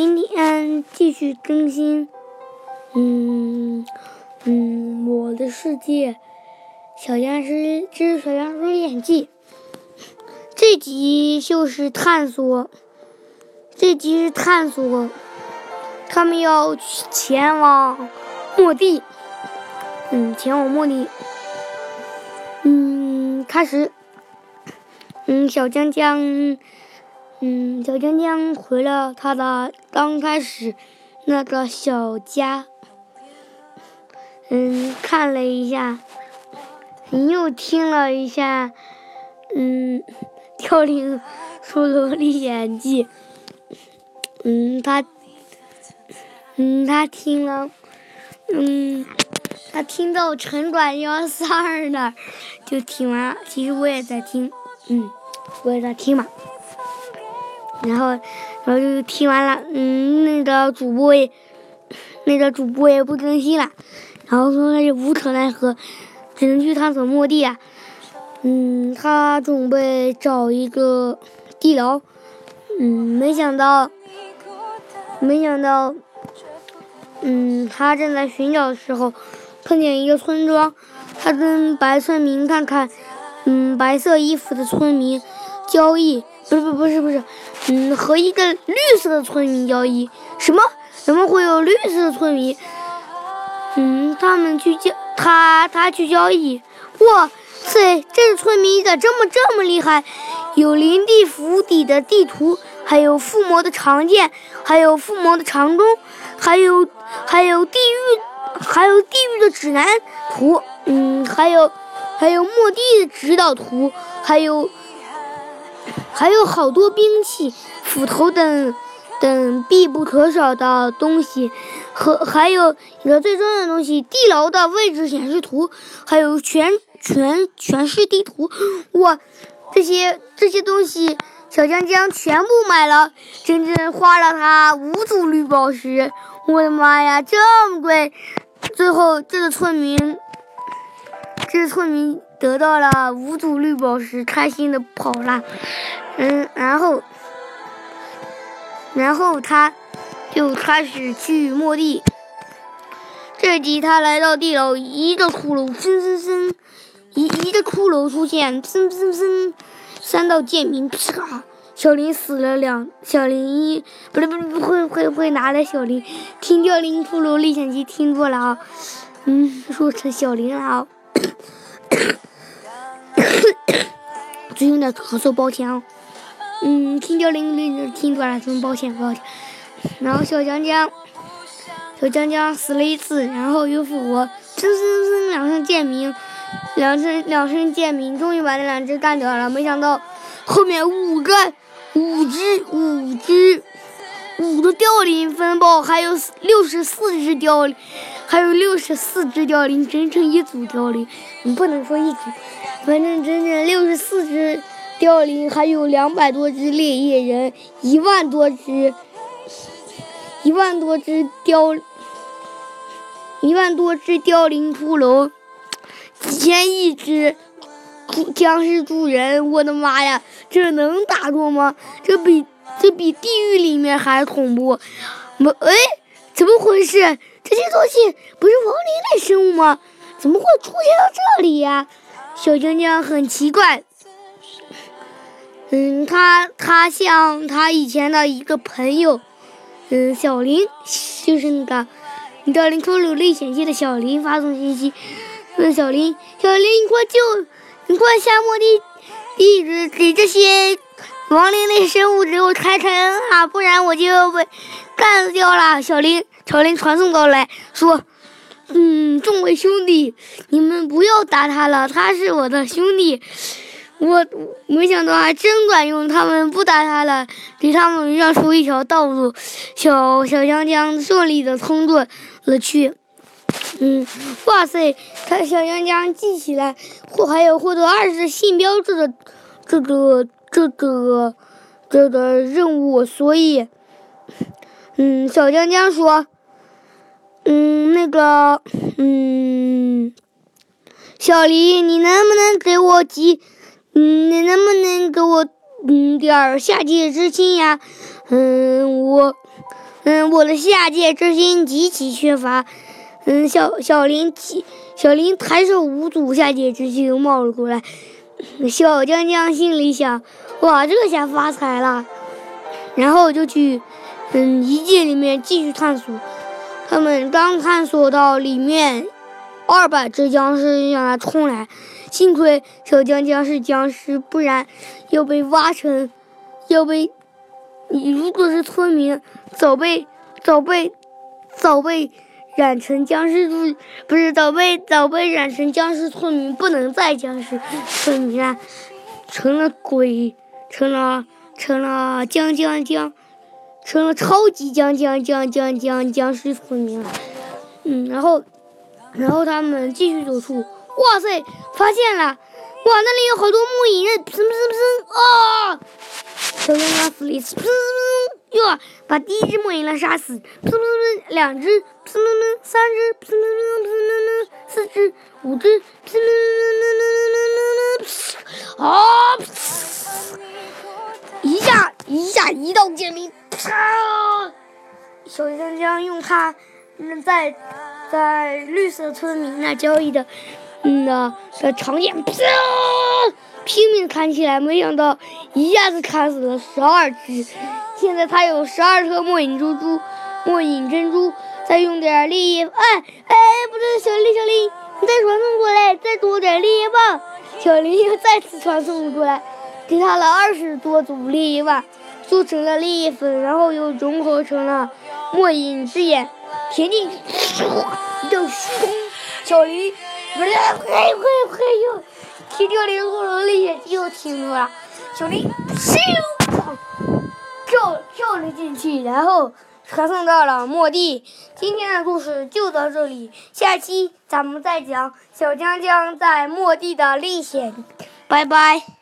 今天继续更新，嗯嗯，我的世界，小僵尸之小僵尸演技。这集就是探索，这集是探索，他们要前往末地，嗯，前往末地，嗯，开始，嗯，小江江。嗯，小江江回了他的刚开始那个小家。嗯，看了一下，又听了一下，嗯，凋零出萝莉演技。嗯，他，嗯，他听了，嗯，他听到城管幺三二那儿就听完了。其实我也在听，嗯，我也在听嘛。然后，然后就听完了，嗯，那个主播也，那个主播也不更新了，然后说他就无可奈何，只能去探索末地啊。嗯，他准备找一个地牢，嗯，没想到，没想到，嗯，他正在寻找的时候，碰见一个村庄，他跟白村民看看，嗯，白色衣服的村民交易，不是不不是不是。嗯，和一个绿色的村民交易，什么？怎么会有绿色的村民？嗯，他们去交，他他去交易。哇塞，这个村民咋这么这么厉害？有林地府邸的地图，还有附魔的长剑，还有附魔的长弓，还有还有地狱，还有地狱的指南图。嗯，还有还有末地的指导图，还有。还有好多兵器、斧头等等必不可少的东西，和还有一个最重要的东西——地牢的位置显示图，还有全全全市地图。哇，这些这些东西，小江江全部买了，整整花了他五组绿宝石。我的妈呀，这么贵！最后，这个村民，这个村民。得到了五组绿宝石，开心的跑了。嗯，然后，然后他就开始去末地。这集他来到地牢，一个骷髅，森森森，一一个骷髅出现，森森森，三道剑鸣，啪！小林死了两，小林一不对不对不会会会拿来小林，听凋零骷髅历险记听错了啊，嗯，说成小林了啊。最近有点咳嗽，抱歉啊。嗯，听凋零零听多了，真抱歉抱歉。然后小江江，小江江死了一次，然后又复活，噌噌噌两声剑鸣，两声两声剑鸣，终于把那两只干掉了。没想到后面五个五只五只五个凋零风暴，还有六十四只凋零，还有六十四只凋零，整整一组凋零。你不能说一组。反正整整六十四只凋零，还有两百多只猎野人，一万多只，一万多只凋，一万多只凋零骷髅，几千亿只僵尸猪人，我的妈呀，这能打过吗？这比这比地狱里面还恐怖！我哎，怎么回事？这些东西不是亡灵类生物吗？怎么会出现到这里呀？小江江很奇怪，嗯，他他向他以前的一个朋友，嗯，小林，就是那个《凋零骷髅历险记》的小林发送信息，问小林，小林，你快救，你快下墓地，地址给这些亡灵类生物给我开开恩啊，不然我就要被干掉了。小林，小林传送过来说。嗯，众位兄弟，你们不要打他了，他是我的兄弟。我没想到还真管用，他们不打他了，给他们让出一条道路，小小江江顺利的通过了去。嗯，哇塞，他小江江记起来，获还有获得二十信标志的这个这个这个任务，所以，嗯，小江江说。嗯，那个，嗯，小黎，你能不能给我几，你能不能给我，嗯，点儿下界之心呀？嗯，我，嗯，我的下界之心极其缺乏。嗯，小小林小林抬手无阻，下界之心冒了过来。小江江心里想：哇，这下发财了。然后就去嗯遗迹里面继续探索。他们刚探索到里面，二百只僵尸向他冲来。幸亏小江江是僵尸，不然要被挖成，要被你如果是村民，早被早被早被染成僵尸不不是早被早被染成僵尸村民，不能再僵尸村民了，成了鬼，成了成了僵僵僵，成了超级僵僵僵僵僵僵尸村民了。嗯，然后然后他们继续走出。哇塞！发现了！哇，那里有好多木影人！噗噗噗啊！小江江死里，哟，把第一只木影人杀死！噗噗噗！两只！噗噗噗！三只！噗噗噗！噗噗噗！四只！五只！噗噗噗！噗噗噗！啊！一下一下一道剑灵！啪！小江江用他在在绿色村民那交易的。嗯呐，的长剑，啪，拼命砍起来，没想到一下子砍死了十二只。现在他有十二颗末影珠珠，末影珍珠，再用点烈焰，哎哎，不对，小林小林，你再传送过来，再多点烈焰棒。小林又 再次传送过来，给他了二十多组烈焰棒，做成了烈焰粉，然后又融合成了末影之眼，填进去，一道虚空，小林。快快快！又听掉林后龙的眼睛又听住了，小林咻跳了进去，然后传送到了末地。今天的故事就到这里，下期咱们再讲小江江在末地的历险。拜拜。